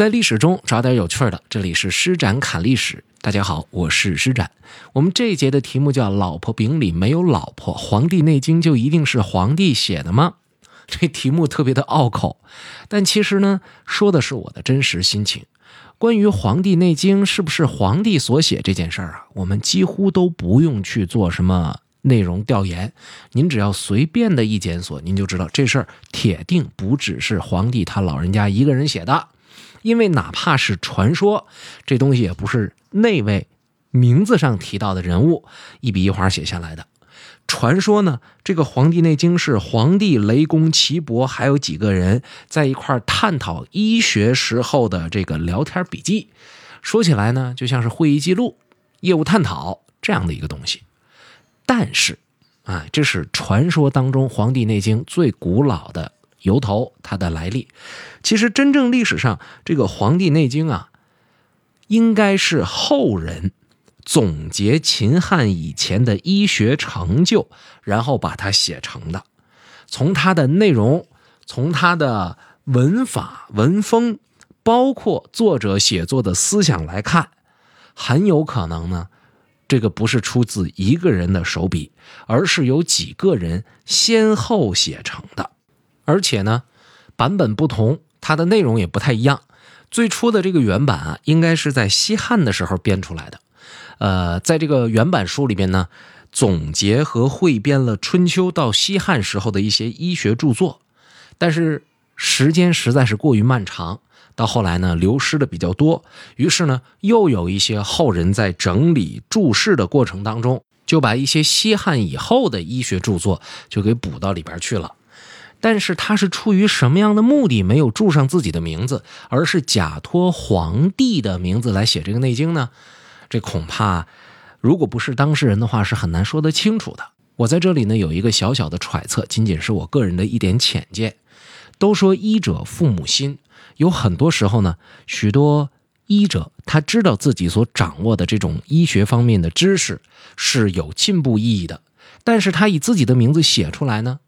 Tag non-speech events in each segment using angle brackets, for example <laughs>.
在历史中找点有趣的，这里是施展侃历史。大家好，我是施展。我们这一节的题目叫“老婆饼里没有老婆”，《黄帝内经》就一定是皇帝写的吗？<laughs> 这题目特别的拗口，但其实呢，说的是我的真实心情。关于《黄帝内经》是不是皇帝所写这件事儿啊，我们几乎都不用去做什么内容调研，您只要随便的一检索，您就知道这事儿铁定不只是皇帝他老人家一个人写的。因为哪怕是传说，这东西也不是那位名字上提到的人物一笔一划写下来的。传说呢，这个《黄帝内经》是黄帝、雷公、岐伯还有几个人在一块探讨医学时候的这个聊天笔记。说起来呢，就像是会议记录、业务探讨这样的一个东西。但是，啊，这是传说当中《黄帝内经》最古老的。由头，它的来历，其实真正历史上这个《黄帝内经》啊，应该是后人总结秦汉以前的医学成就，然后把它写成的。从它的内容，从它的文法文风，包括作者写作的思想来看，很有可能呢，这个不是出自一个人的手笔，而是由几个人先后写成的。而且呢，版本不同，它的内容也不太一样。最初的这个原版啊，应该是在西汉的时候编出来的。呃，在这个原版书里边呢，总结和汇编了春秋到西汉时候的一些医学著作，但是时间实在是过于漫长，到后来呢，流失的比较多。于是呢，又有一些后人在整理注释的过程当中，就把一些西汉以后的医学著作就给补到里边去了。但是他是出于什么样的目的没有注上自己的名字，而是假托皇帝的名字来写这个《内经》呢？这恐怕，如果不是当事人的话，是很难说得清楚的。我在这里呢有一个小小的揣测，仅仅是我个人的一点浅见。都说医者父母心，有很多时候呢，许多医者他知道自己所掌握的这种医学方面的知识是有进步意义的，但是他以自己的名字写出来呢？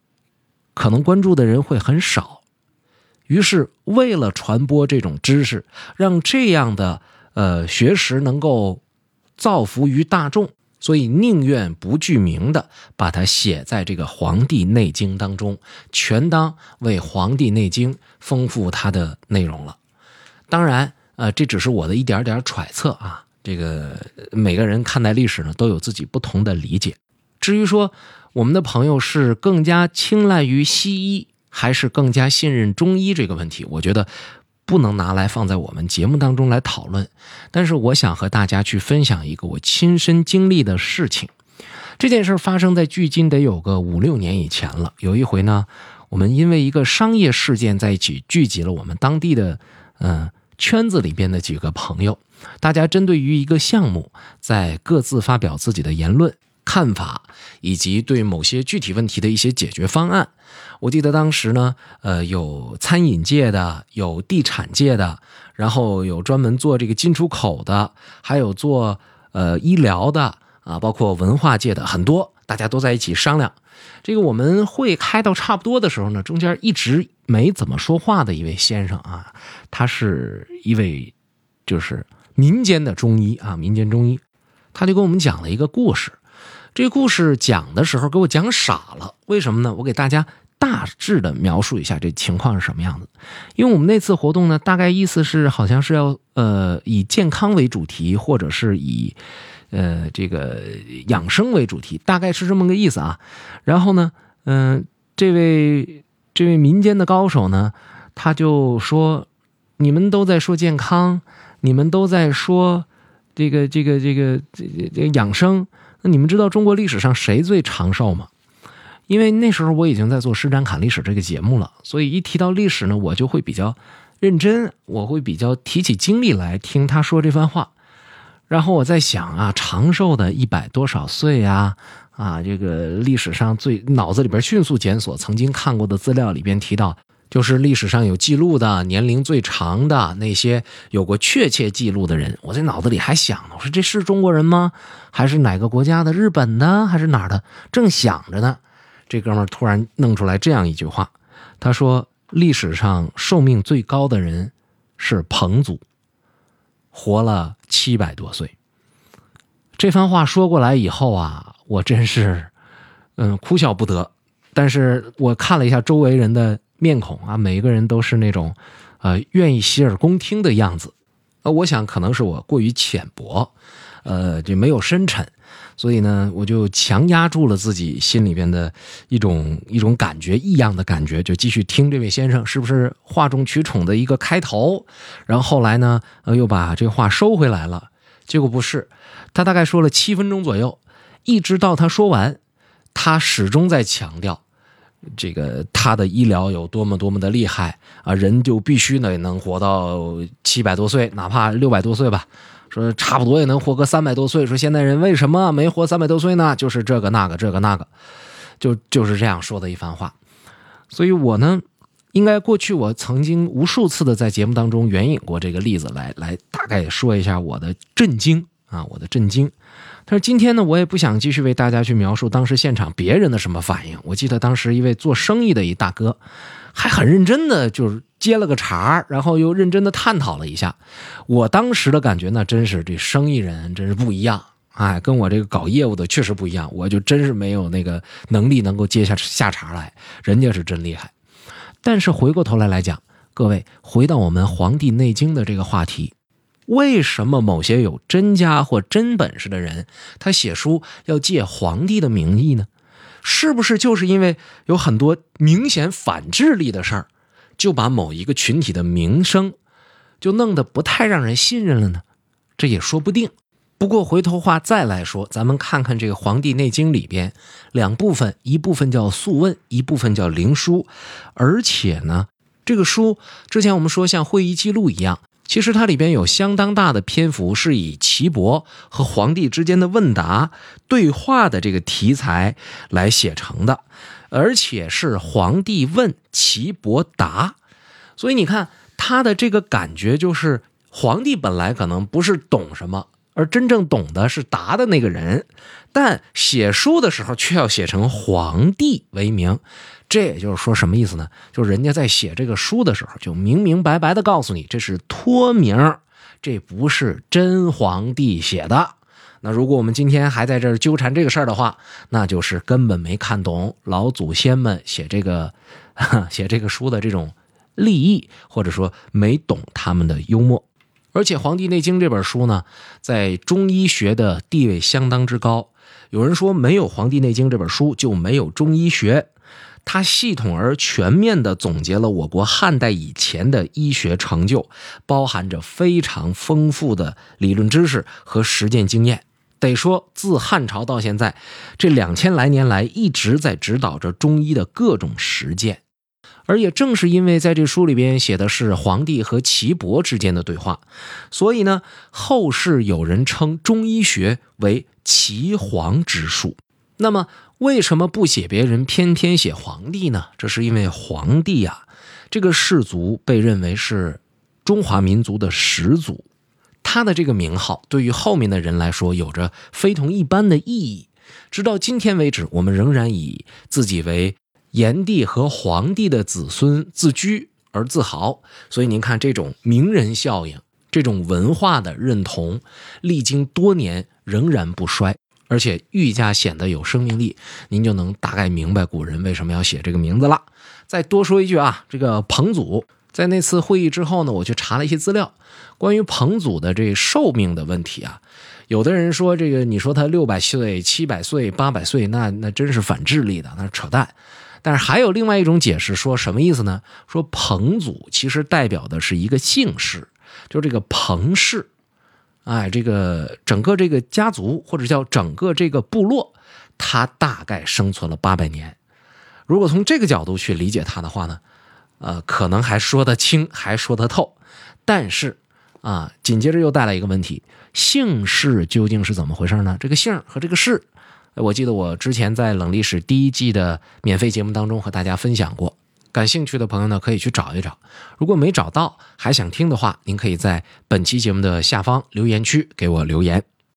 可能关注的人会很少，于是为了传播这种知识，让这样的呃学识能够造福于大众，所以宁愿不具名的把它写在这个《黄帝内经》当中，全当为《黄帝内经》丰富它的内容了。当然，呃，这只是我的一点点揣测啊。这个每个人看待历史呢，都有自己不同的理解。至于说，我们的朋友是更加青睐于西医，还是更加信任中医这个问题，我觉得不能拿来放在我们节目当中来讨论。但是，我想和大家去分享一个我亲身经历的事情。这件事发生在距今得有个五六年以前了。有一回呢，我们因为一个商业事件在一起聚集了我们当地的嗯圈子里边的几个朋友，大家针对于一个项目，在各自发表自己的言论。看法以及对某些具体问题的一些解决方案，我记得当时呢，呃，有餐饮界的，有地产界的，然后有专门做这个进出口的，还有做呃医疗的啊，包括文化界的很多，大家都在一起商量。这个我们会开到差不多的时候呢，中间一直没怎么说话的一位先生啊，他是一位就是民间的中医啊，民间中医，他就跟我们讲了一个故事。这故事讲的时候给我讲傻了，为什么呢？我给大家大致的描述一下这情况是什么样子。因为我们那次活动呢，大概意思是好像是要呃以健康为主题，或者是以呃这个养生为主题，大概是这么个意思啊。然后呢，嗯，这位这位民间的高手呢，他就说：“你们都在说健康，你们都在说这个这个这个这这养生。”那你们知道中国历史上谁最长寿吗？因为那时候我已经在做《施展侃历史》这个节目了，所以一提到历史呢，我就会比较认真，我会比较提起精力来听他说这番话。然后我在想啊，长寿的一百多少岁啊？啊，这个历史上最脑子里边迅速检索曾经看过的资料里边提到。就是历史上有记录的年龄最长的那些有过确切记录的人，我在脑子里还想呢，我说这是中国人吗？还是哪个国家的？日本的还是哪儿的？正想着呢，这哥们儿突然弄出来这样一句话，他说：历史上寿命最高的人是彭祖，活了七百多岁。这番话说过来以后啊，我真是嗯哭笑不得。但是我看了一下周围人的面孔啊，每一个人都是那种呃愿意洗耳恭听的样子。呃，我想可能是我过于浅薄，呃，就没有深沉。所以呢，我就强压住了自己心里边的一种一种感觉，异样的感觉，就继续听这位先生是不是哗众取宠的一个开头。然后后来呢，呃，又把这话收回来了。结果不是，他大概说了七分钟左右，一直到他说完，他始终在强调，这个他的医疗有多么多么的厉害啊，人就必须呢能活到七百多岁，哪怕六百多岁吧。说差不多也能活个三百多岁。说现代人为什么没活三百多岁呢？就是这个那个这个那个，就就是这样说的一番话。所以我呢，应该过去我曾经无数次的在节目当中援引过这个例子来来大概说一下我的震惊啊，我的震惊。但是今天呢，我也不想继续为大家去描述当时现场别人的什么反应。我记得当时一位做生意的一大哥，还很认真的就是。接了个茬然后又认真的探讨了一下。我当时的感觉呢，真是这生意人真是不一样，哎，跟我这个搞业务的确实不一样。我就真是没有那个能力能够接下下茬来，人家是真厉害。但是回过头来来讲，各位回到我们《黄帝内经》的这个话题，为什么某些有真家或真本事的人，他写书要借皇帝的名义呢？是不是就是因为有很多明显反智力的事儿？就把某一个群体的名声，就弄得不太让人信任了呢，这也说不定。不过回头话再来说，咱们看看这个《黄帝内经》里边两部分，一部分叫《素问》，一部分叫《灵书》，而且呢，这个书之前我们说像会议记录一样，其实它里边有相当大的篇幅是以岐伯和皇帝之间的问答对话的这个题材来写成的。而且是皇帝问岐伯答，所以你看他的这个感觉就是，皇帝本来可能不是懂什么，而真正懂的是答的那个人，但写书的时候却要写成皇帝为名，这也就是说什么意思呢？就是人家在写这个书的时候，就明明白白的告诉你，这是托名，这不是真皇帝写的。那如果我们今天还在这儿纠缠这个事儿的话，那就是根本没看懂老祖先们写这个 <laughs> 写这个书的这种立意，或者说没懂他们的幽默。而且《黄帝内经》这本书呢，在中医学的地位相当之高。有人说，没有《黄帝内经》这本书就没有中医学。它系统而全面地总结了我国汉代以前的医学成就，包含着非常丰富的理论知识和实践经验。得说，自汉朝到现在，这两千来年来一直在指导着中医的各种实践。而也正是因为在这书里边写的是皇帝和岐伯之间的对话，所以呢，后世有人称中医学为岐黄之术。那么，为什么不写别人，偏偏写皇帝呢？这是因为皇帝啊，这个氏族被认为是中华民族的始祖。他的这个名号对于后面的人来说有着非同一般的意义。直到今天为止，我们仍然以自己为炎帝和黄帝的子孙自居而自豪。所以您看，这种名人效应，这种文化的认同，历经多年仍然不衰，而且愈加显得有生命力。您就能大概明白古人为什么要写这个名字了。再多说一句啊，这个彭祖。在那次会议之后呢，我去查了一些资料，关于彭祖的这寿命的问题啊，有的人说这个，你说他六百岁、七百岁、八百岁，那那真是反智力的，那扯淡。但是还有另外一种解释，说什么意思呢？说彭祖其实代表的是一个姓氏，就这个彭氏，哎，这个整个这个家族或者叫整个这个部落，他大概生存了八百年。如果从这个角度去理解他的话呢？呃，可能还说得清，还说得透，但是，啊，紧接着又带来一个问题：姓氏究竟是怎么回事呢？这个姓和这个氏，我记得我之前在冷历史第一季的免费节目当中和大家分享过，感兴趣的朋友呢可以去找一找。如果没找到还想听的话，您可以在本期节目的下方留言区给我留言。